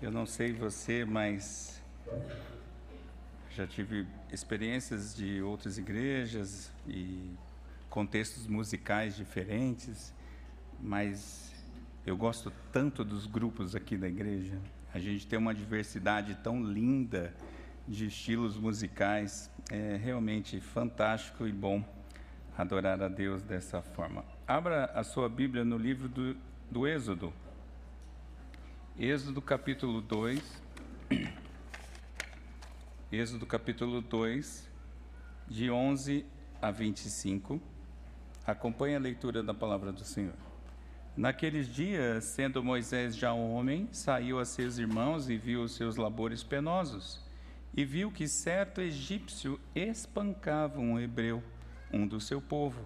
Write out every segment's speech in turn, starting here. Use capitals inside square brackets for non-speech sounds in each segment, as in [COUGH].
Eu não sei você, mas já tive experiências de outras igrejas e contextos musicais diferentes, mas eu gosto tanto dos grupos aqui da igreja. A gente tem uma diversidade tão linda de estilos musicais, é realmente fantástico e bom adorar a Deus dessa forma. Abra a sua Bíblia no livro do, do Êxodo. Êxodo capítulo 2. Êxodo capítulo 2, de 11 a 25. Acompanhe a leitura da palavra do Senhor. Naqueles dias, sendo Moisés já homem, saiu a seus irmãos e viu os seus labores penosos, e viu que certo egípcio espancava um hebreu, um do seu povo.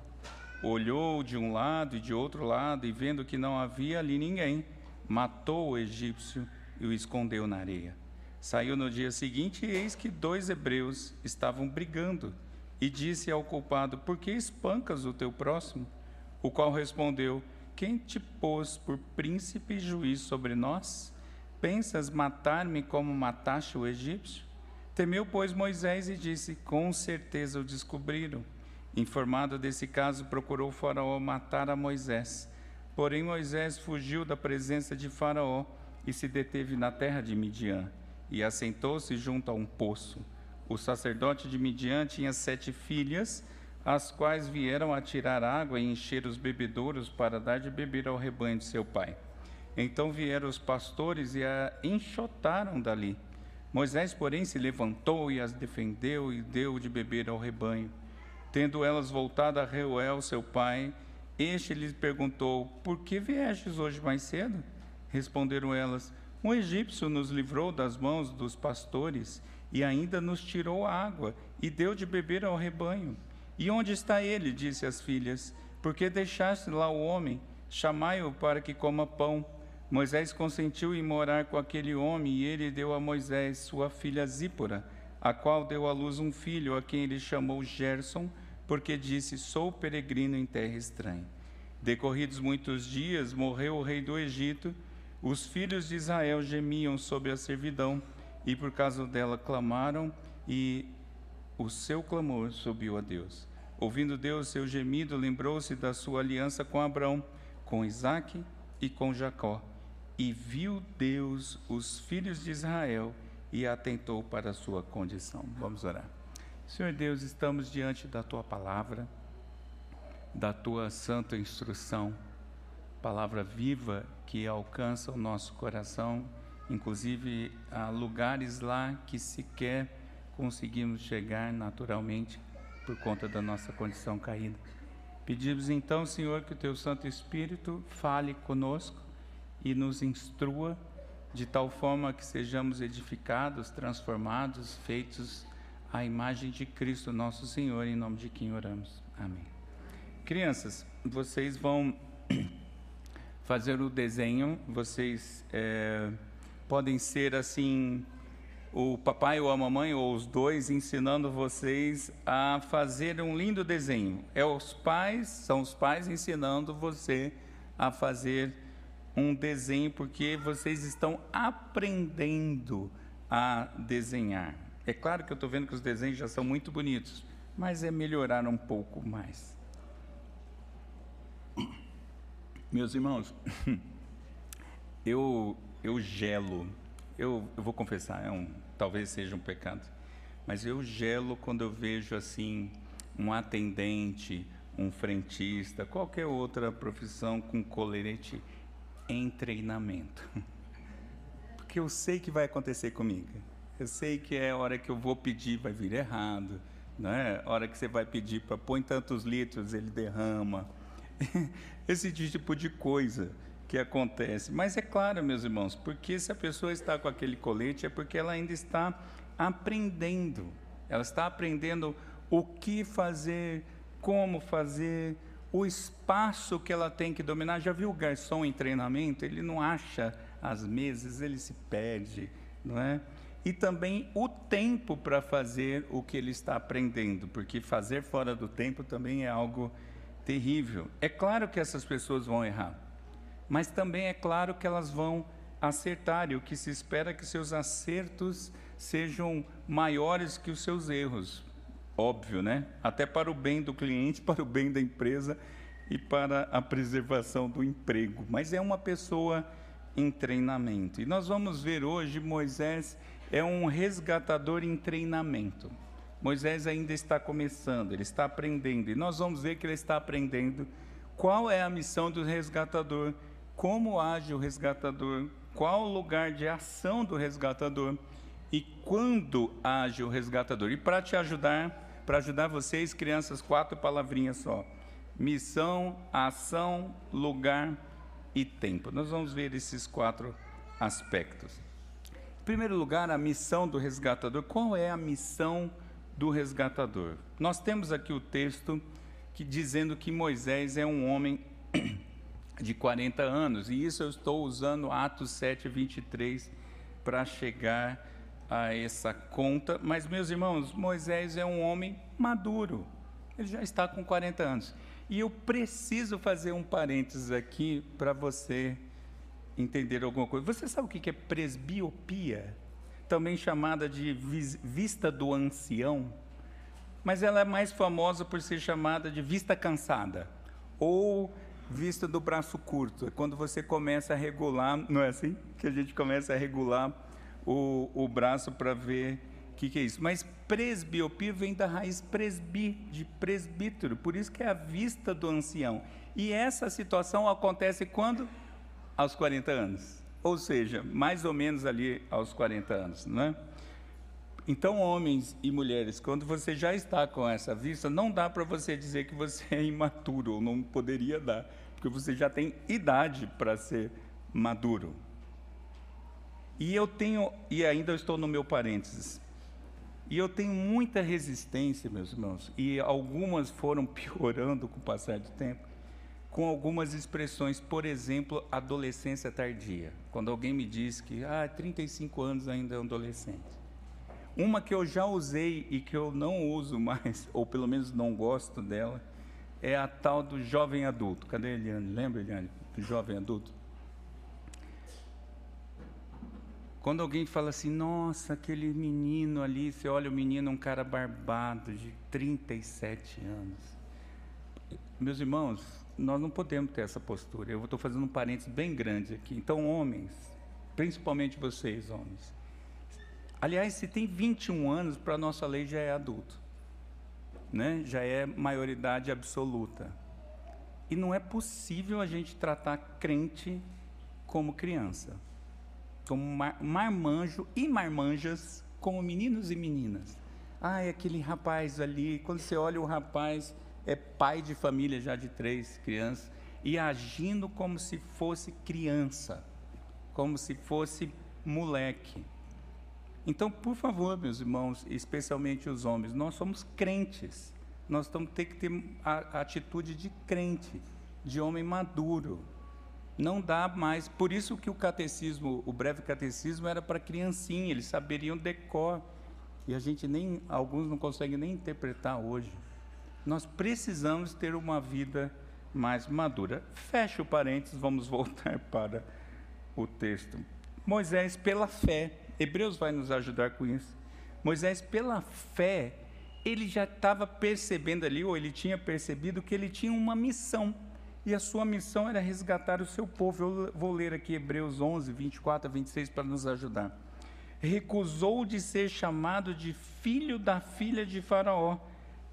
Olhou de um lado e de outro lado, e vendo que não havia ali ninguém, matou o egípcio e o escondeu na areia. Saiu no dia seguinte, e eis que dois hebreus estavam brigando, e disse ao culpado: Por que espancas o teu próximo? O qual respondeu: Quem te pôs por príncipe e juiz sobre nós? Pensas matar-me como mataste o egípcio? Temeu, pois, Moisés e disse: Com certeza o descobriram. Informado desse caso, procurou Faraó matar a Moisés. Porém, Moisés fugiu da presença de Faraó e se deteve na terra de Midian, e assentou-se junto a um poço. O sacerdote de Midian tinha sete filhas, as quais vieram a tirar água e encher os bebedouros para dar de beber ao rebanho de seu pai. Então vieram os pastores e a enxotaram dali. Moisés, porém, se levantou e as defendeu e deu de beber ao rebanho. Tendo elas voltado a Reuel, seu pai, este lhes perguntou: Por que viestes hoje mais cedo? Responderam elas: Um egípcio nos livrou das mãos dos pastores e ainda nos tirou a água e deu de beber ao rebanho. E onde está ele? disse as filhas. Por que deixaste lá o homem? Chamai-o para que coma pão. Moisés consentiu em morar com aquele homem e ele deu a Moisés sua filha Zípora, a qual deu à luz um filho, a quem ele chamou Gerson porque disse: Sou peregrino em terra estranha. Decorridos muitos dias, morreu o rei do Egito. Os filhos de Israel gemiam sobre a servidão e por causa dela clamaram, e o seu clamor subiu a Deus. Ouvindo Deus seu gemido, lembrou-se da sua aliança com Abraão, com Isaque e com Jacó. E viu Deus os filhos de Israel e atentou para a sua condição. Vamos orar. Senhor Deus, estamos diante da tua palavra, da tua santa instrução, palavra viva que alcança o nosso coração, inclusive a lugares lá que sequer conseguimos chegar naturalmente por conta da nossa condição caída. Pedimos então, Senhor, que o teu Santo Espírito fale conosco e nos instrua de tal forma que sejamos edificados, transformados, feitos a imagem de Cristo nosso Senhor, em nome de quem oramos. Amém. Crianças, vocês vão [CLEARS THROAT] fazer o desenho, vocês é, podem ser assim, o papai ou a mamãe, ou os dois, ensinando vocês a fazer um lindo desenho. É os pais, são os pais ensinando você a fazer um desenho, porque vocês estão aprendendo a desenhar. É claro que eu estou vendo que os desenhos já são muito bonitos, mas é melhorar um pouco mais. Meus irmãos, [LAUGHS] eu, eu gelo, eu, eu vou confessar, é um, talvez seja um pecado, mas eu gelo quando eu vejo assim um atendente, um frentista, qualquer outra profissão com colerete em treinamento. [LAUGHS] Porque eu sei que vai acontecer comigo. Eu sei que é a hora que eu vou pedir vai vir errado, né? A hora que você vai pedir para põe tantos litros, ele derrama. [LAUGHS] Esse tipo de coisa que acontece. Mas é claro, meus irmãos, porque se a pessoa está com aquele colete é porque ela ainda está aprendendo. Ela está aprendendo o que fazer, como fazer, o espaço que ela tem que dominar. Já viu o garçom em treinamento? Ele não acha as mesas, ele se perde, não é? e também o tempo para fazer o que ele está aprendendo, porque fazer fora do tempo também é algo terrível. É claro que essas pessoas vão errar, mas também é claro que elas vão acertar, e o que se espera é que seus acertos sejam maiores que os seus erros. Óbvio, né? Até para o bem do cliente, [LAUGHS] para o bem da empresa e para a preservação do emprego. Mas é uma pessoa em treinamento. E nós vamos ver hoje Moisés é um resgatador em treinamento. Moisés ainda está começando, ele está aprendendo. E nós vamos ver que ele está aprendendo qual é a missão do resgatador, como age o resgatador, qual o lugar de ação do resgatador e quando age o resgatador. E para te ajudar, para ajudar vocês, crianças, quatro palavrinhas só: missão, ação, lugar e tempo. Nós vamos ver esses quatro aspectos. Em primeiro lugar, a missão do resgatador. Qual é a missão do resgatador? Nós temos aqui o texto que dizendo que Moisés é um homem [CLEARS THROAT] de 40 anos, e isso eu estou usando Atos 7, 23 para chegar a essa conta. Mas, meus irmãos, Moisés é um homem maduro, ele já está com 40 anos. E eu preciso fazer um parênteses aqui para você entender alguma coisa. Você sabe o que é presbiopia? Também chamada de vista do ancião. Mas ela é mais famosa por ser chamada de vista cansada ou vista do braço curto. É quando você começa a regular, não é assim? Que a gente começa a regular o, o braço para ver o que, que, é isso? Mas presbiopia vem da raiz presbi, de presbítero, por isso que é a vista do ancião. E essa situação acontece quando? Aos 40 anos. Ou seja, mais ou menos ali aos 40 anos, não é? Então, homens e mulheres, quando você já está com essa vista, não dá para você dizer que você é imaturo, ou não poderia dar, porque você já tem idade para ser maduro. E eu tenho, e ainda estou no meu parênteses, e eu tenho muita resistência, meus irmãos, e algumas foram piorando com o passar do tempo, com algumas expressões, por exemplo, adolescência tardia. Quando alguém me diz que, ah, 35 anos ainda é um adolescente. Uma que eu já usei e que eu não uso mais, [LAUGHS] ou pelo menos não gosto dela, é a tal do jovem adulto. Cadê a Eliane? Lembra, Eliane, do jovem adulto? Quando alguém fala assim, nossa, aquele menino ali, você olha o menino, um cara barbado de 37 anos. Meus irmãos, nós não podemos ter essa postura. Eu estou fazendo um parênteses bem grande aqui. Então, homens, principalmente vocês, homens. Aliás, se tem 21 anos, para a nossa lei já é adulto. Né? Já é maioridade absoluta. E não é possível a gente tratar crente como criança como mar, marmanjo e marmanjas, como meninos e meninas. Ah, é aquele rapaz ali, quando você olha o rapaz, é pai de família já de três crianças, e agindo como se fosse criança, como se fosse moleque. Então, por favor, meus irmãos, especialmente os homens, nós somos crentes. Nós temos que ter a atitude de crente, de homem maduro não dá mais. Por isso que o catecismo, o breve catecismo, era para criancinha, eles saberiam decor. E a gente nem, alguns não conseguem nem interpretar hoje. Nós precisamos ter uma vida mais madura. Fecha o parênteses, vamos [LAUGHS] voltar para o texto. Moisés, pela fé, Hebreus vai nos ajudar com isso. Moisés, pela fé, ele já estava percebendo ali, ou ele tinha percebido que ele tinha uma missão e a sua missão era resgatar o seu povo. Eu vou ler aqui Hebreus 11, 24 a 26 para nos ajudar. Recusou de ser chamado de filho da filha de Faraó,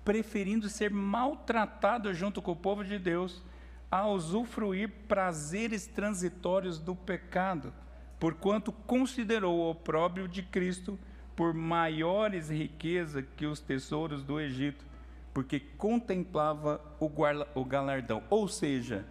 preferindo ser maltratado junto com o povo de Deus, a usufruir prazeres transitórios do pecado, porquanto considerou o opróbrio de Cristo por maiores riqueza que os tesouros do Egito porque contemplava o galardão. Ou seja,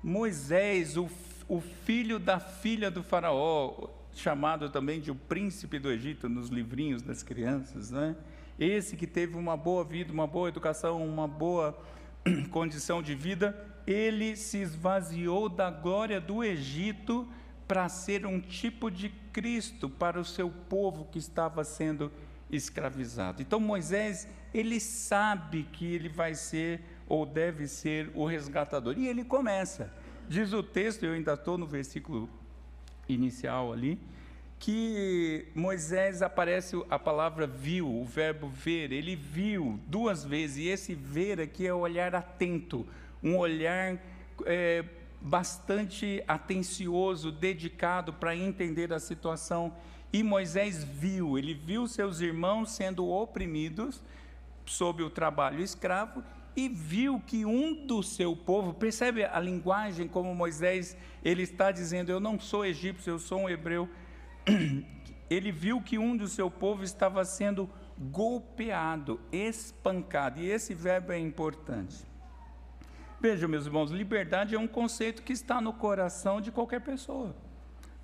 Moisés, o, o filho da filha do Faraó, chamado também de o príncipe do Egito nos livrinhos das crianças, né? Esse que teve uma boa vida, uma boa educação, uma boa [CLEARS THROAT] condição de vida, ele se esvaziou da glória do Egito para ser um tipo de Cristo para o seu povo que estava sendo escravizado. Então Moisés ele sabe que ele vai ser ou deve ser o resgatador. E ele começa. Diz o texto, eu ainda estou no versículo inicial ali, que Moisés aparece a palavra viu, o verbo ver, ele viu duas vezes, e esse ver aqui é o olhar atento, um olhar é, bastante atencioso, dedicado para entender a situação. E Moisés viu, ele viu seus irmãos sendo oprimidos sob o trabalho escravo e viu que um do seu povo, percebe a linguagem como Moisés, ele está dizendo: Eu não sou egípcio, eu sou um hebreu [CLEARS THROAT] ele viu que um do seu povo estava sendo golpeado, espancado, e esse verbo é importante. Vejam, meus irmãos, liberdade é um conceito que está no coração de qualquer pessoa.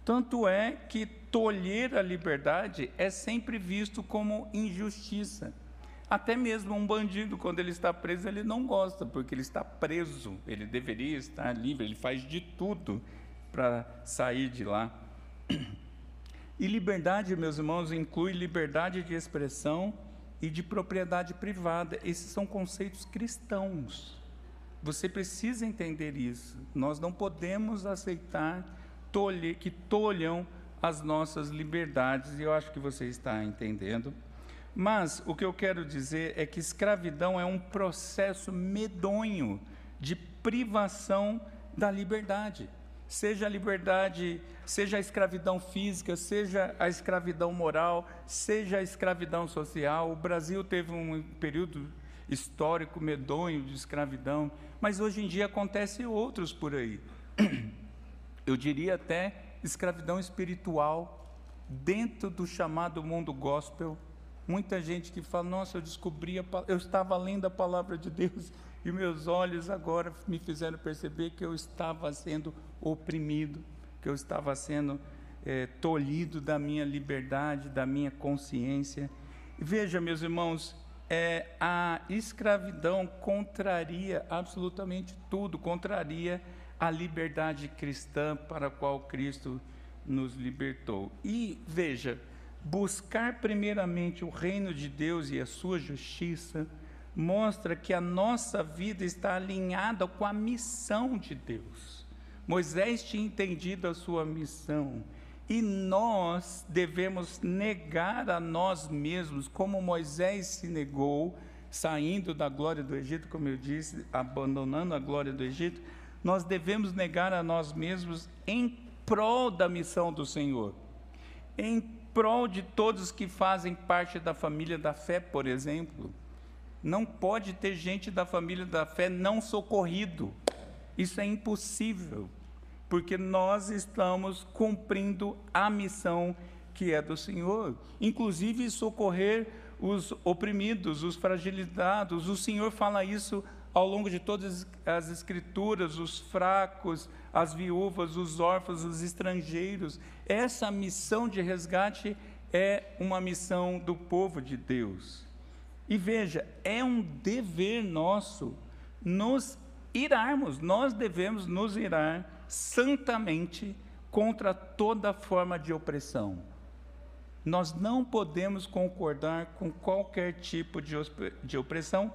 Tanto é que tolher a liberdade é sempre visto como injustiça. Até mesmo um bandido, quando ele está preso, ele não gosta, porque ele está preso, ele deveria estar livre, ele faz de tudo para sair de lá. [CLEARS THROAT] E liberdade, meus irmãos, inclui liberdade de expressão e de propriedade privada. Esses são conceitos cristãos. Você precisa entender isso. Nós não podemos aceitar tolhe, que tolham as nossas liberdades, e eu acho que você está entendendo. Mas o que eu quero dizer é que escravidão é um processo medonho de privação da liberdade seja a liberdade, seja a escravidão física, seja a escravidão moral, seja a escravidão social. O Brasil teve um período histórico medonho de escravidão, mas hoje em dia acontece outros por aí. [CLEARS THROAT] Eu diria até escravidão espiritual dentro do chamado mundo gospel. Muita gente que fala: "Nossa, eu descobri, eu estava lendo a palavra de Deus e meus olhos agora me fizeram perceber que eu estava sendo oprimido, que eu estava sendo é, tolhido da minha liberdade, da minha consciência. Veja, meus irmãos, é, a escravidão contraria absolutamente tudo, contraria a liberdade cristã para a qual Cristo nos libertou. E veja, buscar primeiramente o reino de Deus e a sua justiça mostra que a nossa vida está alinhada com a missão de Deus. Moisés tinha entendido a sua missão e nós devemos negar a nós mesmos, como Moisés se negou, saindo da glória do Egito, como eu disse, abandonando a glória do Egito, nós devemos negar a nós mesmos em prol da missão do Senhor, em prol de todos que fazem parte da família da fé, por exemplo. Não pode ter gente da família da fé não socorrido. Isso é impossível, porque nós estamos cumprindo a missão que é do Senhor, inclusive socorrer os oprimidos, os fragilizados. O Senhor fala isso ao longo de todas as Escrituras: os fracos, as viúvas, os órfãos, os estrangeiros. Essa missão de resgate é uma missão do povo de Deus. E veja, é um dever nosso nos irarmos, nós devemos nos irar santamente contra toda forma de opressão. Nós não podemos concordar com qualquer tipo de, opressão,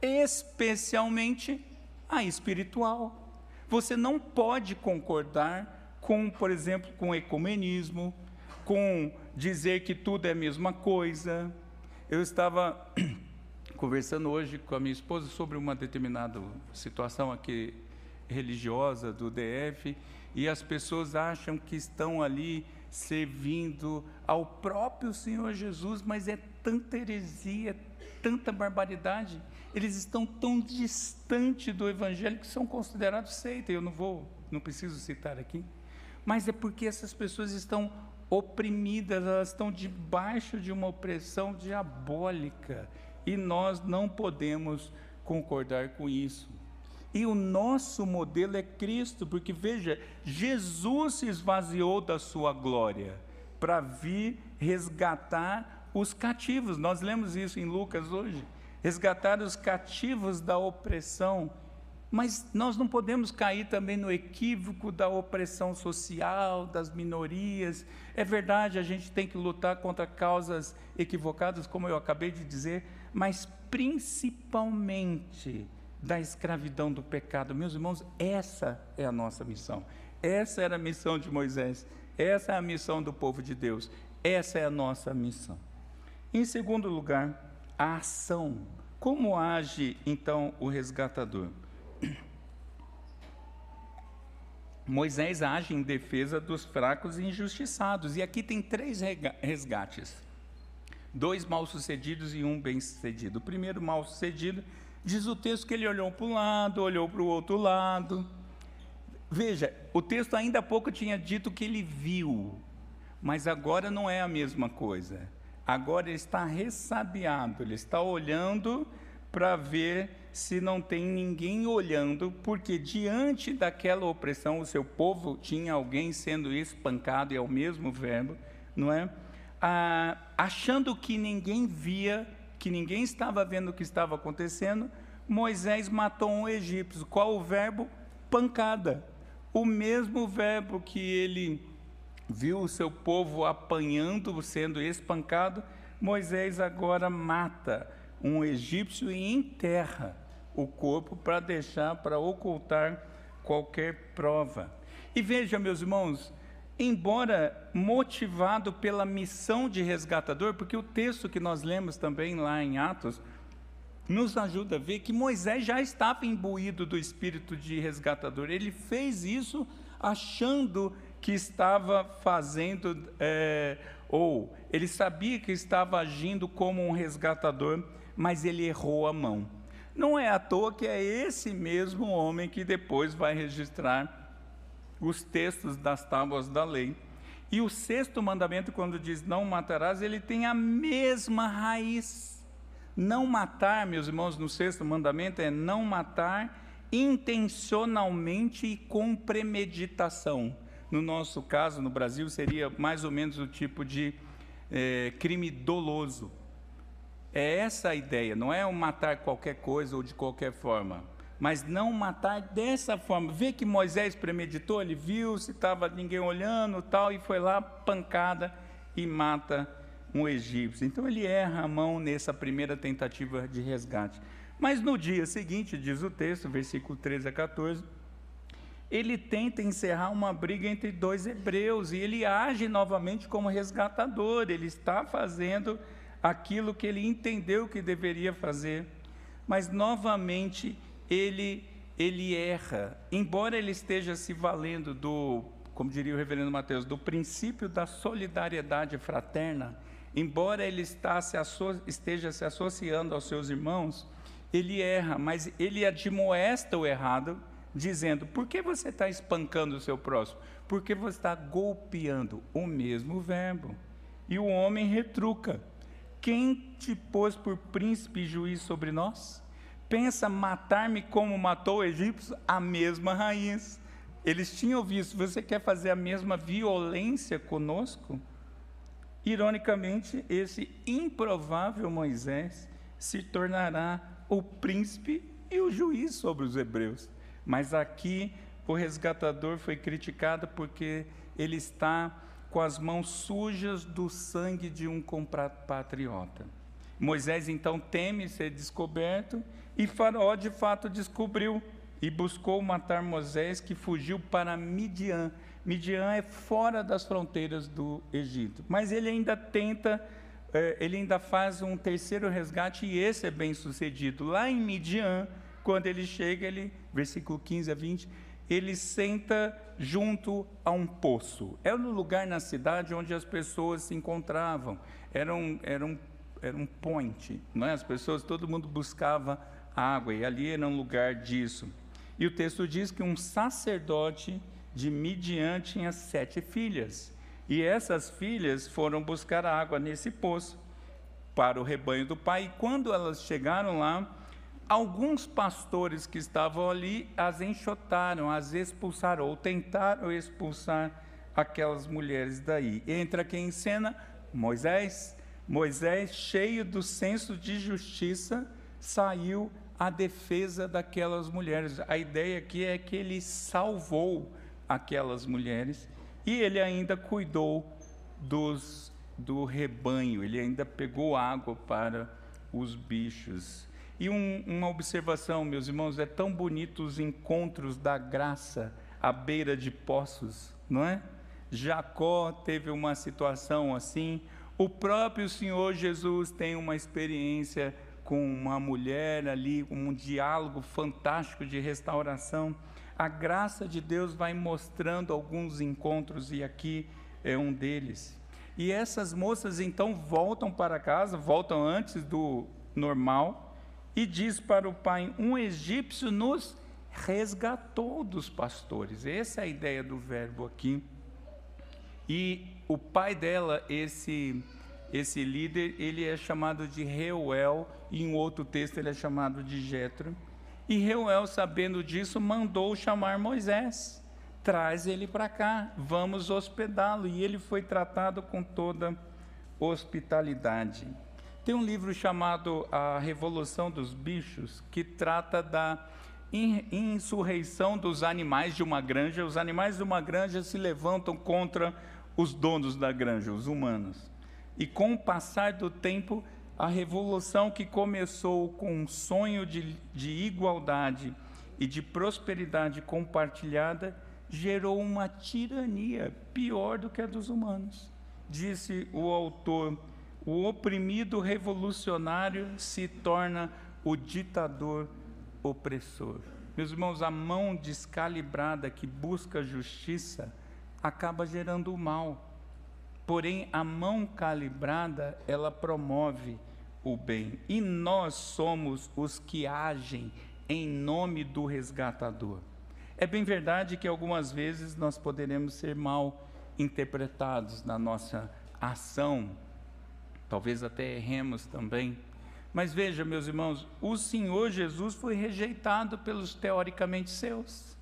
especialmente a espiritual. Você não pode concordar com, por exemplo, com ecumenismo, com dizer que tudo é a mesma coisa, eu estava conversando hoje com a minha esposa sobre uma determinada situação aqui religiosa do DF e as pessoas acham que estão ali servindo ao próprio Senhor Jesus, mas é tanta heresia, tanta barbaridade. Eles estão tão distante do Evangelho que são considerados seita. Eu não vou, não preciso citar aqui, mas é porque essas pessoas estão oprimidas, elas estão debaixo de uma opressão diabólica e nós não podemos concordar com isso. E o nosso modelo é Cristo, porque veja, Jesus se esvaziou da sua glória para vir resgatar os cativos. Nós lemos isso em Lucas hoje. Resgatar os cativos da opressão mas nós não podemos cair também no equívoco da opressão social, das minorias. É verdade, a gente tem que lutar contra causas equivocadas, como eu acabei de dizer, mas principalmente da escravidão do pecado. Meus irmãos, essa é a nossa missão. Essa era a missão de Moisés. Essa é a missão do povo de Deus. Essa é a nossa missão. Em segundo lugar, a ação. Como age então o resgatador? [CLEARS THROAT] Moisés age em defesa dos fracos e injustiçados. E aqui tem três resgates: dois mal-sucedidos e um bem-sucedido. O primeiro mal-sucedido, diz o texto que ele olhou para um lado, olhou para o outro lado. Veja, o texto ainda há pouco tinha dito que ele viu, mas agora não é a mesma coisa. Agora ele está ressabiado, ele está olhando para ver se não tem ninguém olhando, porque diante daquela opressão, o seu povo tinha alguém sendo espancado, e é o mesmo verbo, não é? Ah, achando que ninguém via, que ninguém estava vendo o que estava acontecendo, Moisés matou um egípcio. Qual o verbo? Pancada. O mesmo verbo que ele viu o seu povo apanhando, sendo espancado, Moisés agora mata um egípcio e enterra o corpo para deixar, para ocultar qualquer prova. E veja, meus irmãos, embora motivado pela missão de resgatador, porque o texto que nós lemos também lá em Atos nos ajuda a ver que Moisés já estava imbuído do espírito de resgatador. Ele fez isso achando que estava fazendo, é, ou ele sabia que estava agindo como um resgatador mas ele errou a mão. Não é à toa que é esse mesmo homem que depois vai registrar os textos das tábuas da lei. E o sexto mandamento, quando diz não matarás, ele tem a mesma raiz. Não matar, meus irmãos, no sexto mandamento é não matar intencionalmente e com premeditação. No nosso caso, no Brasil, seria mais ou menos o tipo de é, crime doloso. É essa a ideia, não é o matar qualquer coisa ou de qualquer forma, mas não matar dessa forma. Vê que Moisés premeditou, ele viu se estava ninguém olhando tal, e foi lá, pancada, e mata um egípcio. Então ele erra a mão nessa primeira tentativa de resgate. Mas no dia seguinte, diz o texto, versículo 13 a 14, ele tenta encerrar uma briga entre dois hebreus e ele age novamente como resgatador, ele está fazendo aquilo que ele entendeu que deveria fazer, mas novamente ele ele erra, embora ele esteja se valendo do, como diria o reverendo Mateus, do princípio da solidariedade fraterna, embora ele se esteja se associando aos seus irmãos, ele erra, mas ele admoesta o errado, dizendo: por que você está espancando o seu próximo? Porque você está golpeando o mesmo verbo. E o homem retruca. Quem te pôs por príncipe e juiz sobre nós? Pensa matar-me como matou o egípcio? A mesma raiz. Eles tinham visto, você quer fazer a mesma violência conosco? Ironicamente, esse improvável Moisés se tornará o príncipe e o juiz sobre os hebreus. Mas aqui o resgatador foi criticado porque ele está com as mãos sujas do sangue de um compatriota. Moisés então teme ser descoberto e Faraó de fato descobriu e buscou matar Moisés, que fugiu para Midian. Midian é fora das fronteiras do Egito, mas ele ainda tenta, eh, ele ainda faz um terceiro resgate e esse é bem sucedido. Lá em Midian, quando ele chega, ele, versículo 15 a 20, ele senta junto a um poço. Era um lugar na cidade onde as pessoas se encontravam. Era um, era um, era um point, não é? As pessoas, todo mundo buscava água e ali era um lugar disso. E o texto diz que um sacerdote de Midian tinha sete filhas. E essas filhas foram buscar água nesse poço para o rebanho do pai. E quando elas chegaram lá, alguns pastores que estavam ali as enxotaram, as expulsaram, ou tentaram expulsar aquelas mulheres daí. Entra aqui em cena Moisés. Moisés, cheio do senso de justiça, saiu à defesa daquelas mulheres. A ideia aqui é que ele salvou aquelas mulheres e ele ainda cuidou dos, do rebanho, ele ainda pegou água para os bichos. E um, uma observação, meus irmãos, é tão bonito os encontros da graça à beira de poços, não é? Jacó teve uma situação assim, o próprio Senhor Jesus tem uma experiência com uma mulher ali, um diálogo fantástico de restauração. A graça de Deus vai mostrando alguns encontros e aqui é um deles. E essas moças então voltam para casa, voltam antes do normal, e diz para o pai: Um egípcio nos resgatou dos pastores. Essa é a ideia do verbo aqui. E o pai dela, esse esse líder, ele é chamado de Reuel, e em outro texto ele é chamado de Jetro. E Reuel, sabendo disso, mandou chamar Moisés. Traz ele para cá, vamos hospedá-lo. E ele foi tratado com toda hospitalidade. Tem um livro chamado A Revolução dos Bichos, que trata da insurreição dos animais de uma granja. Os animais de uma granja se levantam contra os donos da granja, os humanos. E com o passar do tempo, a revolução que começou com um sonho de, de igualdade e de prosperidade compartilhada gerou uma tirania pior do que a dos humanos. Disse o autor: o oprimido revolucionário se torna o ditador opressor. Meus irmãos, a mão descalibrada que busca justiça acaba gerando o mal. Porém, a mão calibrada, ela promove o bem. E nós somos os que agem em nome do resgatador. É bem verdade que algumas vezes nós poderemos ser mal interpretados na nossa ação, talvez até erremos também. Mas veja, meus irmãos, o Senhor Jesus foi rejeitado pelos teoricamente seus.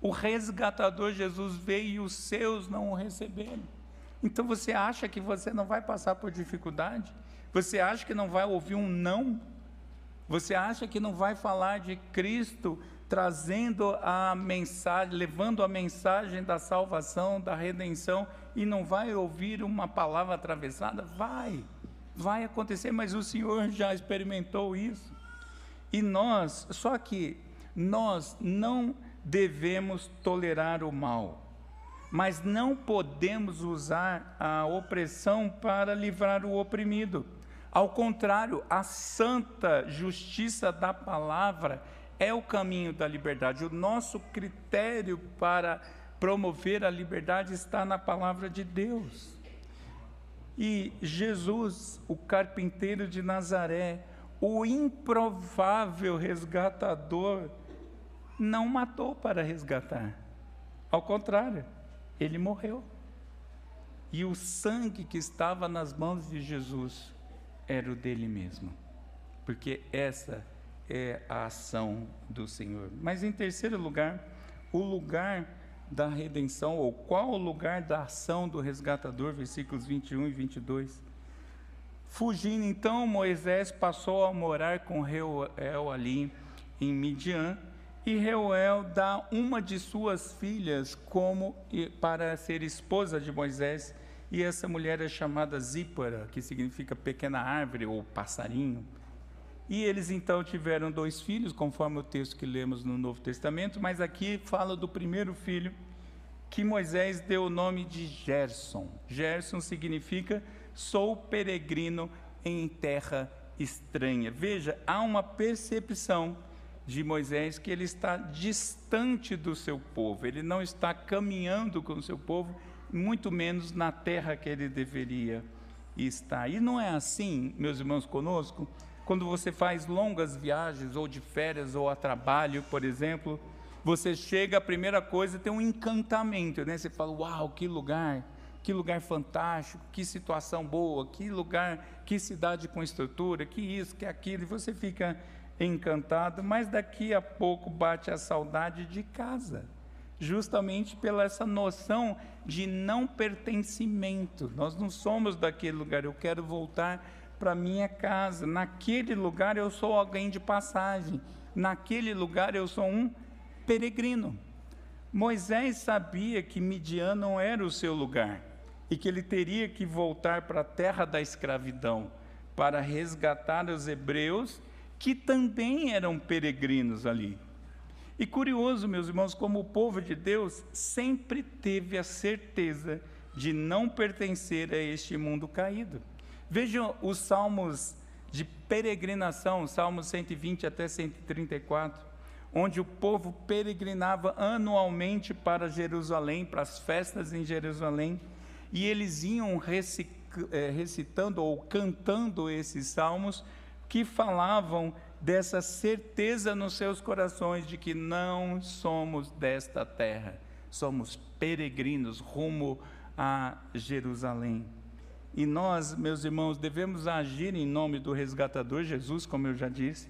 O resgatador Jesus veio e os seus não o receberam. Então você acha que você não vai passar por dificuldade? Você acha que não vai ouvir um não? Você acha que não vai falar de Cristo trazendo a mensagem, levando a mensagem da salvação, da redenção e não vai ouvir uma palavra atravessada? Vai. Vai acontecer, mas o Senhor já experimentou isso. E nós, só que nós não devemos tolerar o mal mas não podemos usar a opressão para livrar o oprimido. Ao contrário, a santa justiça da palavra é o caminho da liberdade. O nosso critério para promover a liberdade está na palavra de Deus. E Jesus, o carpinteiro de Nazaré, o improvável resgatador, não matou para resgatar. Ao contrário, ele morreu. E o sangue que estava nas mãos de Jesus era o dele mesmo. Porque essa é a ação do Senhor. Mas em terceiro lugar, o lugar da redenção, ou qual o lugar da ação do resgatador, versículos 21 e 22. Fugindo então, Moisés passou a morar com Reuel ali em Midian, e Reuel dá uma de suas filhas como para ser esposa de Moisés, e essa mulher é chamada Zípora, que significa pequena árvore ou passarinho. E eles então tiveram dois filhos, conforme o texto que lemos no Novo Testamento, mas aqui fala do primeiro filho, que Moisés deu o nome de Gerson. Gerson significa sou peregrino em terra estranha. Veja, há uma percepção de Moisés que ele está distante do seu povo, ele não está caminhando com o seu povo, muito menos na terra que ele deveria estar. E não é assim, meus irmãos, conosco, quando você faz longas viagens, ou de férias, ou a trabalho, por exemplo, você chega, a primeira coisa tem um encantamento, né? Você fala, uau, que lugar, que lugar fantástico, que situação boa, que lugar, que cidade com estrutura, que isso, que aquilo, e você fica encantado, mas daqui a pouco bate a saudade de casa, justamente pela essa noção de não pertencimento. Nós não somos daquele lugar, eu quero voltar para minha casa. Naquele lugar eu sou alguém de passagem. Naquele lugar eu sou um peregrino. Moisés sabia que Midian não era o seu lugar e que ele teria que voltar para a terra da escravidão para resgatar os hebreus que também eram peregrinos ali. E curioso, meus irmãos, como o povo de Deus sempre teve a certeza de não pertencer a este mundo caído. Vejam os salmos de peregrinação, Salmos 120 até 134, onde o povo peregrinava anualmente para Jerusalém, para as festas em Jerusalém, e eles iam eh, recitando ou cantando esses salmos que falavam dessa certeza nos seus corações de que não somos desta terra, somos peregrinos rumo a Jerusalém. E nós, meus irmãos, devemos agir em nome do resgatador Jesus, como eu já disse.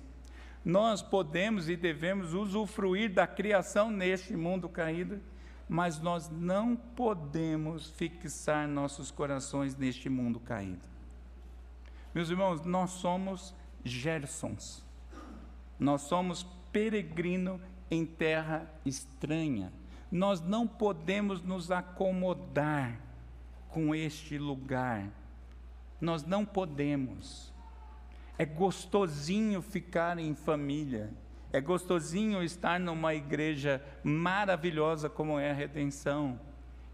Nós podemos e devemos usufruir da criação neste mundo caído, mas nós não podemos fixar nossos corações neste mundo caído. Meus irmãos, nós somos Gersons. Nós somos peregrino em terra estranha. Nós não podemos nos acomodar com este lugar. Nós não podemos. É gostosinho ficar em família. É gostosinho estar numa igreja maravilhosa como é a redenção.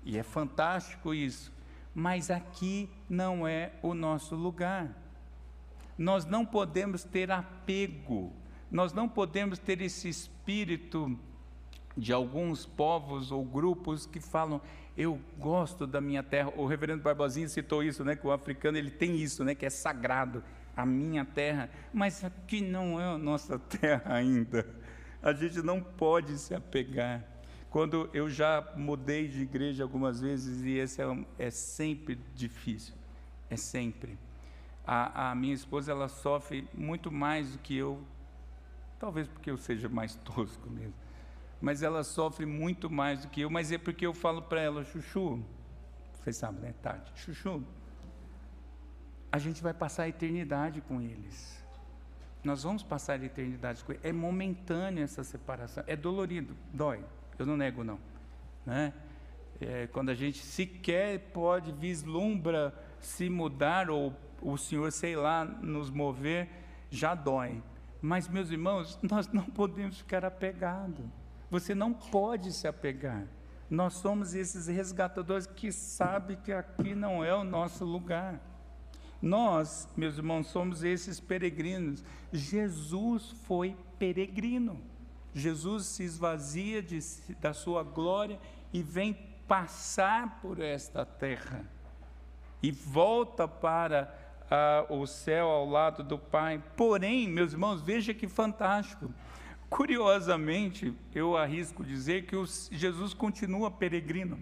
E é fantástico isso. Mas aqui não é o nosso lugar. Nós não podemos ter apego. Nós não podemos ter esse espírito de alguns povos ou grupos que falam eu gosto da minha terra. O reverendo Barbosinha citou isso, né, que o africano ele tem isso, né, que é sagrado, a minha terra, mas aqui não é a nossa [LAUGHS] terra ainda. A gente não pode se apegar. Quando eu já mudei de igreja algumas vezes e esse é, é sempre difícil, é sempre. A, a minha esposa ela sofre muito mais do que eu, talvez porque eu seja mais [LAUGHS] tosco mesmo mas ela sofre muito mais do que eu, mas é porque eu falo para ela, Chuchu, você sabe, né, Tati? Chuchu, a gente vai passar a eternidade com eles. Nós vamos passar a eternidade com eles. É momentânea essa separação, é dolorido, dói, eu não nego não. Né? É, quando a gente sequer pode vislumbra se mudar ou o Senhor, sei lá, nos mover, já dói. Mas, meus irmãos, [LAUGHS] nós não podemos ficar apegados. Você não pode se apegar. Nós somos esses resgatadores que sabem que aqui não é o nosso lugar. Nós, meus irmãos, somos esses peregrinos. Jesus foi peregrino. Jesus se esvazia de, da sua glória e vem passar por esta terra. E volta para ah, o céu ao lado do Pai. Porém, meus irmãos, veja que fantástico. Curiosamente, eu arrisco dizer que Jesus continua peregrino.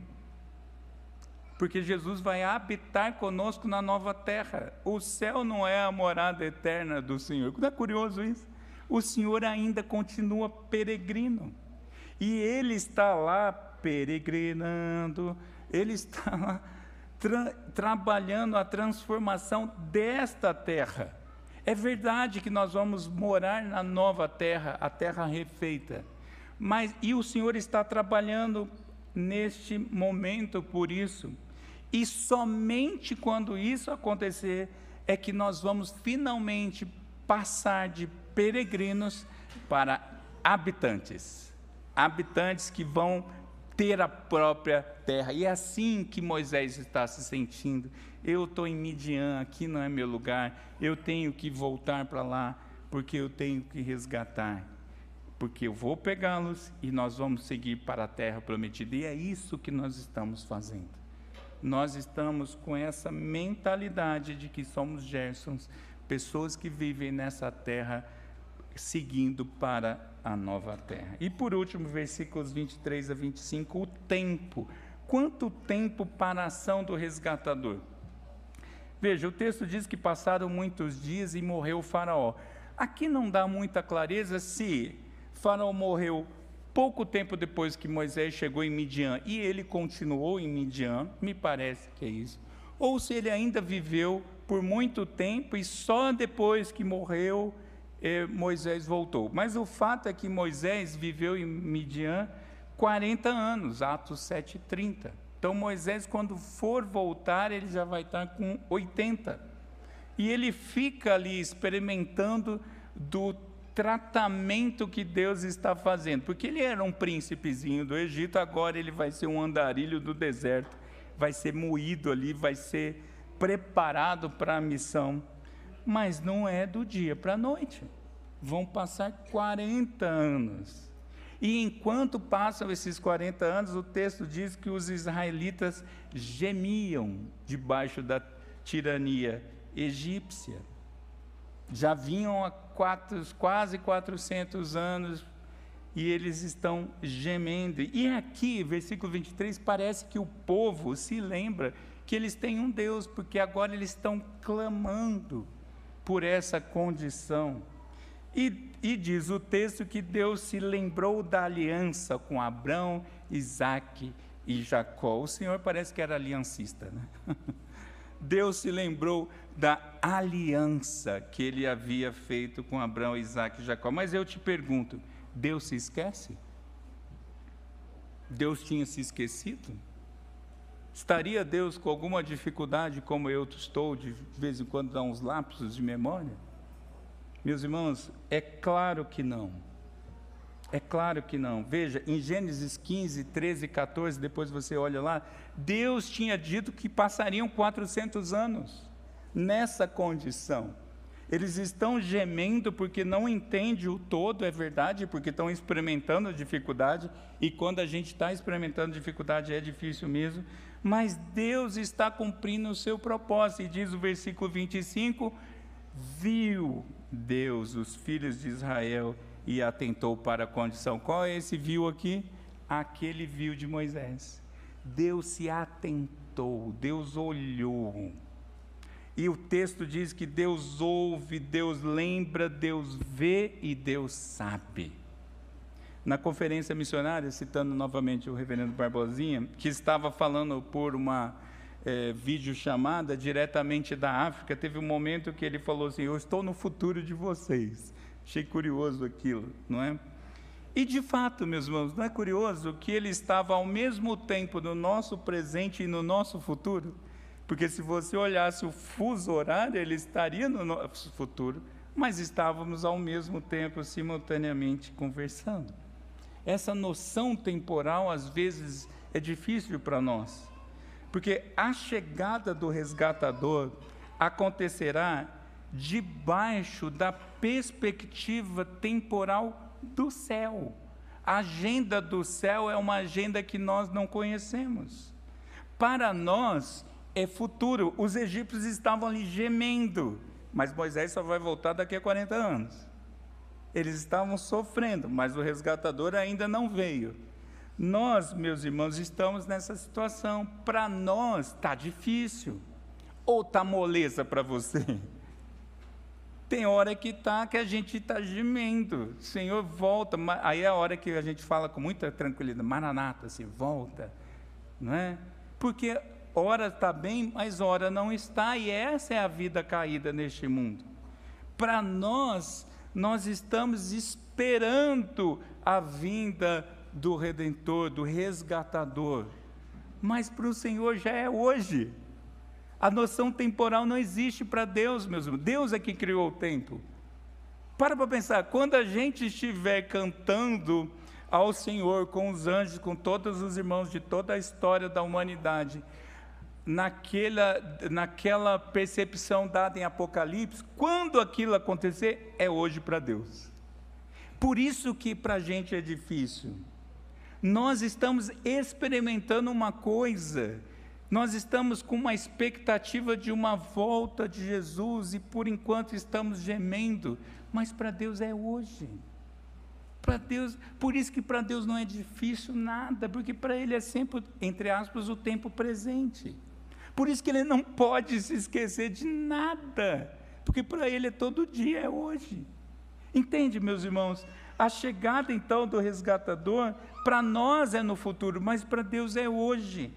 Porque Jesus vai habitar conosco na nova terra. O céu não é a morada eterna do Senhor. Não é curioso isso? O Senhor ainda continua peregrino. E Ele está lá peregrinando, Ele está lá tra trabalhando a transformação desta terra. É verdade que nós vamos morar na nova terra, a terra refeita. Mas e o Senhor está trabalhando neste momento por isso. E somente quando isso acontecer é que nós vamos finalmente passar de peregrinos para habitantes. Habitantes que vão ter a própria terra. E é assim que Moisés está se sentindo eu estou em Midian, aqui não é meu lugar, eu tenho que voltar para lá, porque eu tenho que resgatar. Porque eu vou pegá-los e nós vamos seguir para a terra prometida. E é isso que nós estamos fazendo. Nós estamos com essa mentalidade de que somos Gersons, pessoas que vivem nessa terra seguindo para a nova terra. E por último, versículos 23 a 25, o tempo. Quanto tempo para a ação do resgatador? Veja, o texto diz que passaram muitos dias e morreu o Faraó. Aqui não dá muita clareza se Faraó morreu pouco tempo depois que Moisés chegou em Midian e ele continuou em Midian, me parece que é isso. Ou se ele ainda viveu por muito tempo e só depois que morreu Moisés voltou. Mas o fato é que Moisés viveu em Midian 40 anos, Atos 7:30. Então Moisés, quando for voltar, ele já vai estar com 80. E ele fica ali experimentando do tratamento que Deus está fazendo, porque ele era um príncipezinho do Egito, agora ele vai ser um andarilho do deserto, vai ser moído ali, vai ser preparado para a missão. Mas não é do dia para a noite. Vão passar 40 anos. E enquanto passam esses 40 anos, o texto diz que os israelitas gemiam debaixo da tirania egípcia. Já vinham há quatro, quase 400 anos e eles estão gemendo. E aqui, versículo 23, parece que o povo se lembra que eles têm um Deus, porque agora eles estão clamando por essa condição. E, e, diz o texto que Deus se lembrou da aliança com Abraão, Isaac e Jacó. O Senhor parece que era aliancista, né? [LAUGHS] Deus se lembrou da aliança que ele havia feito com Abraão, Isaac e Jacó. Mas eu te pergunto: Deus se esquece? Deus tinha se esquecido? Estaria Deus com alguma dificuldade, como eu estou, de vez em quando dá uns lapsos de memória? Meus irmãos, é claro que não. É claro que não. Veja, em Gênesis 15, 13 e 14, depois você olha lá, Deus tinha dito que passariam 400 anos nessa condição. Eles estão gemendo porque não entendem o todo, é verdade, porque estão experimentando dificuldade, e quando a gente está experimentando dificuldade é difícil mesmo, mas Deus está cumprindo o seu propósito, e diz o versículo 25: viu Deus os filhos de Israel e atentou para a condição. Qual é esse viu aqui? Aquele viu de Moisés. Deus se atentou, Deus olhou. E o texto diz que Deus ouve, Deus lembra, Deus vê e Deus sabe. Na conferência missionária, citando novamente o reverendo Barbosinha, que estava falando por uma é, videochamada diretamente da África, teve um momento que ele falou assim: Eu estou no futuro de vocês. Achei curioso aquilo, não é? E de fato, meus irmãos, não é curioso que ele estava ao mesmo tempo no nosso presente e no nosso futuro? Porque se você olhasse o fuso horário, ele estaria no nosso futuro, mas estávamos ao mesmo tempo, simultaneamente, conversando. Essa noção temporal, às vezes, é difícil para nós, porque a chegada do resgatador acontecerá debaixo da perspectiva temporal do céu. A agenda do céu é uma agenda que nós não conhecemos. Para nós é futuro. Os egípcios estavam ali gemendo, mas Moisés só vai voltar daqui a 40 anos. Eles estavam sofrendo, mas o resgatador ainda não veio. Nós, meus irmãos, estamos nessa situação. Para nós está difícil. Ou está moleza para você? Tem hora que tá que a gente está gemendo. Senhor, volta. Aí é a hora que a gente fala com muita tranquilidade, Maranata, assim, volta. Não é? Porque hora está bem, mas hora não está, e essa é a vida caída neste mundo. Para nós, nós estamos esperando a vinda do Redentor, do resgatador. Mas para o Senhor já é hoje. A noção temporal não existe para Deus, meus irmãos. Deus é que criou o tempo. Para para pensar, quando a gente estiver cantando ao Senhor com os anjos, com todos os irmãos de toda a história da humanidade, naquela, naquela percepção dada em Apocalipse, quando aquilo acontecer, é hoje para Deus. Por isso que para a gente é difícil. Nós estamos experimentando uma coisa nós estamos com uma expectativa de uma volta de Jesus e por enquanto estamos gemendo, mas para Deus é hoje. Para Deus, por isso que para Deus não é difícil nada, porque para Ele é sempre, entre aspas, o tempo presente. Por isso que Ele não pode se esquecer de nada, porque para Ele é todo dia, é hoje. Entende, meus irmãos? A chegada então do resgatador, para nós é no futuro, mas para Deus é hoje.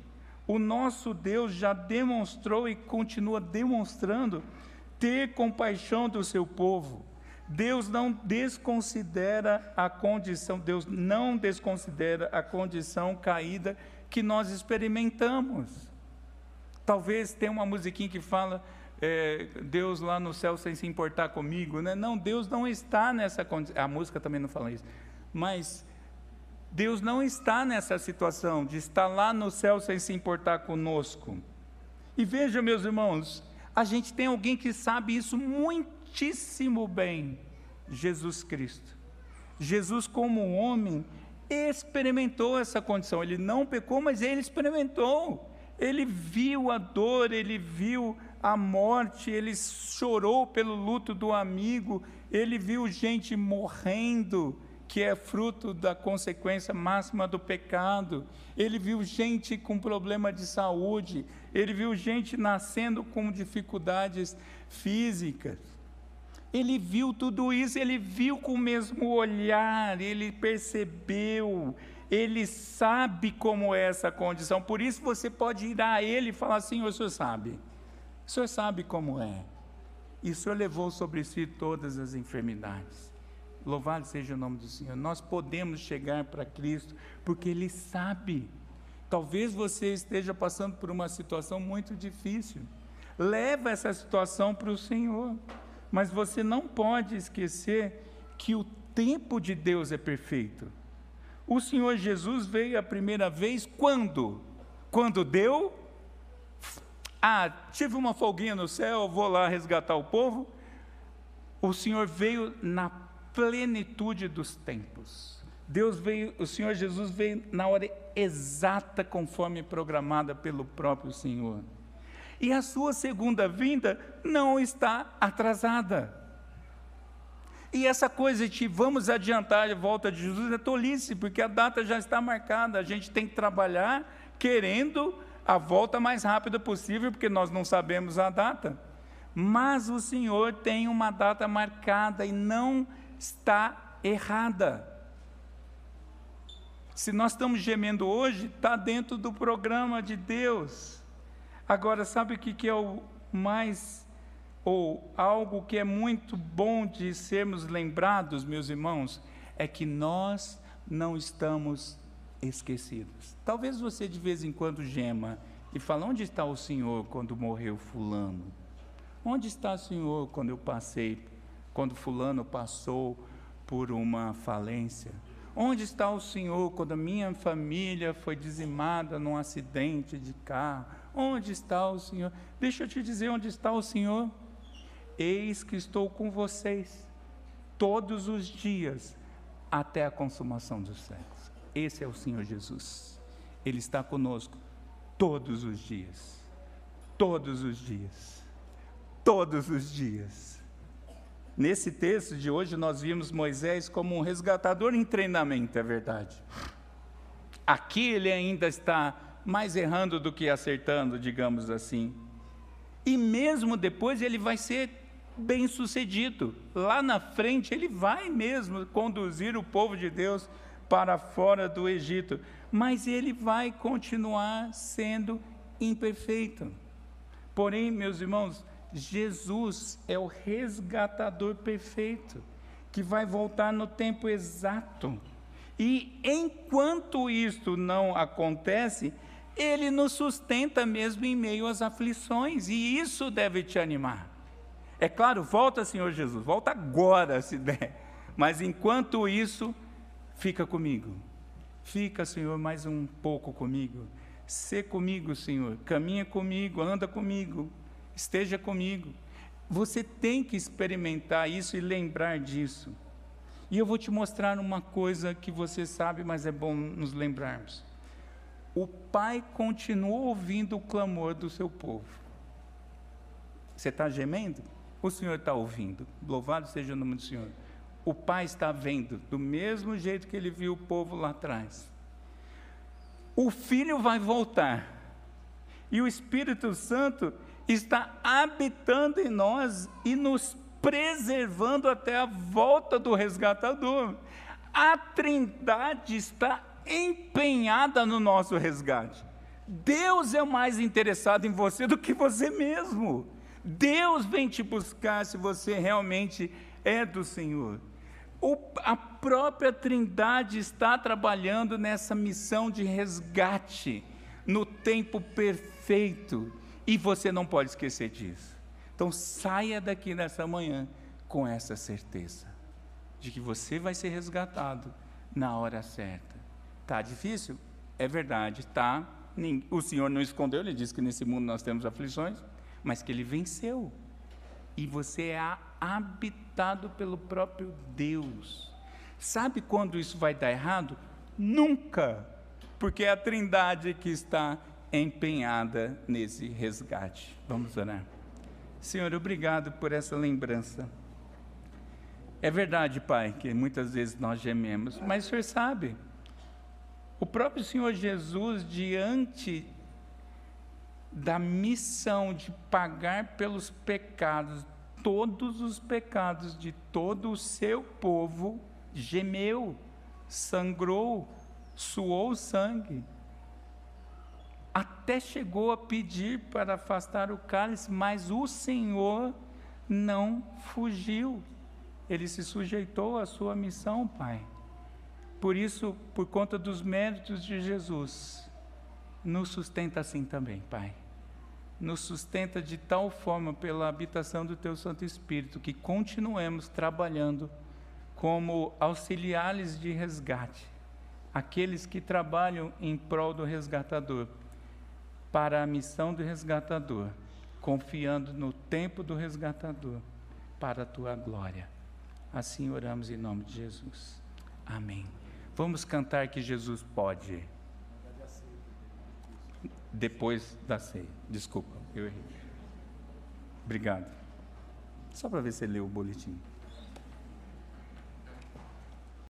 O nosso Deus já demonstrou e continua demonstrando ter compaixão do seu povo. Deus não desconsidera a condição, Deus não desconsidera a condição caída que nós experimentamos. Talvez tenha uma musiquinha que fala é, Deus lá no céu sem se importar comigo, né? Não, Deus não está nessa condição. A música também não fala isso. Mas Deus não está nessa situação de estar lá no céu sem se importar conosco. E veja, meus irmãos, a gente tem alguém que sabe isso muitíssimo bem: Jesus Cristo. Jesus, como homem, experimentou essa condição. Ele não pecou, mas ele experimentou. Ele viu a dor, ele viu a morte, ele chorou pelo luto do amigo, ele viu gente morrendo, que é fruto da consequência máxima do pecado. Ele viu gente com problema de saúde, ele viu gente nascendo com dificuldades físicas. Ele viu tudo isso, ele viu com o mesmo olhar, ele percebeu, ele sabe como é essa condição. Por isso você pode ir a ele e falar assim: o senhor sabe, o senhor sabe como é. E o senhor levou sobre si todas as enfermidades. Louvado seja o nome do Senhor. Nós podemos chegar para Cristo porque Ele sabe. Talvez você esteja passando por uma situação muito difícil. Leva essa situação para o Senhor. Mas você não pode esquecer que o tempo de Deus é perfeito. O Senhor Jesus veio a primeira vez quando? Quando deu. Ah, tive uma folguinha no céu, vou lá resgatar o povo. O Senhor veio na plenitude dos tempos. Deus veio, o Senhor Jesus veio na hora exata conforme programada pelo próprio Senhor e a sua segunda vinda não está atrasada. E essa coisa de vamos adiantar a volta de Jesus é tolice, porque a data já está marcada, a gente tem que trabalhar querendo a volta mais rápida possível, porque nós não sabemos a data. Mas o Senhor tem uma data marcada e não está errada. Se nós estamos gemendo hoje, está dentro do programa de Deus. Agora, sabe o que, é o mais, ou algo que é muito bom de sermos lembrados, meus irmãos, é que nós não estamos esquecidos. Talvez você de vez em quando gema e fala: onde está o Senhor quando morreu Fulano? Onde está o Senhor quando eu passei, quando Fulano passou por uma falência? Onde está o Senhor quando a minha família foi dizimada num acidente de carro? Onde está o Senhor? Deixa eu te dizer onde está o Senhor. Eis que estou com vocês todos os dias até a consumação dos séculos. Esse é o Senhor Jesus. Ele está conosco todos os dias. Todos os dias. Todos os dias. Nesse texto de hoje, nós vimos Moisés como um resgatador em treinamento, é verdade. Aqui ele ainda está mais errando do que acertando, digamos assim. E mesmo depois ele vai ser bem sucedido. Lá na frente ele vai mesmo conduzir o povo de Deus para fora do Egito, mas ele vai continuar sendo imperfeito. Porém, meus irmãos, Jesus é o resgatador perfeito, que vai voltar no tempo exato. E enquanto isto não acontece, ele nos sustenta mesmo em meio às aflições, e isso deve te animar. É claro, volta, Senhor Jesus, volta agora, se der. Mas enquanto isso, fica comigo. Fica, Senhor, mais um pouco comigo. Sê comigo, Senhor. Caminha comigo, anda comigo esteja comigo. Você tem que experimentar isso e lembrar disso. E eu vou te mostrar uma coisa que você sabe, mas é bom nos lembrarmos. O Pai continua ouvindo o clamor do seu povo. Você está gemendo? O Senhor está ouvindo. Louvado seja o nome do Senhor. O Pai está vendo, do mesmo jeito que ele viu o povo lá atrás. O Filho vai voltar. E o Espírito Santo está habitando em nós e nos preservando até a volta do resgatador. A Trindade está empenhada no nosso resgate. Deus é mais interessado em você do que você mesmo. Deus vem te buscar se você realmente é do Senhor. O, a própria Trindade está trabalhando nessa missão de resgate no tempo perfeito. E você não pode esquecer disso. Então saia daqui nessa manhã com essa certeza de que você vai ser resgatado na hora certa. Tá difícil? É verdade, tá. O Senhor não escondeu, ele disse que nesse mundo nós temos aflições, mas que ele venceu. E você é habitado pelo próprio Deus. Sabe quando isso vai dar errado? Nunca, porque é a Trindade que está empenhada nesse resgate. Vamos orar. Senhor, obrigado por essa lembrança. É verdade, Pai, que muitas vezes nós gememos, mas o Senhor sabe. O próprio Senhor Jesus, diante da missão de pagar pelos pecados, todos os pecados de todo o seu povo, gemeu, sangrou, suou sangue. Até chegou a pedir para afastar o cálice, mas o Senhor não fugiu. Ele se sujeitou à sua missão, Pai. Por isso, por conta dos méritos de Jesus, nos sustenta assim também, Pai. Nos sustenta de tal forma pela habitação do Teu Santo Espírito que continuemos trabalhando como auxiliares de resgate, aqueles que trabalham em prol do resgatador, para a missão do resgatador, confiando no tempo do resgatador, para a tua glória. Assim oramos em nome de Jesus. Amém. Vamos cantar que Jesus pode. Depois da ceia. Desculpa, eu errei. Obrigado. Só para ver se você leu o boletim.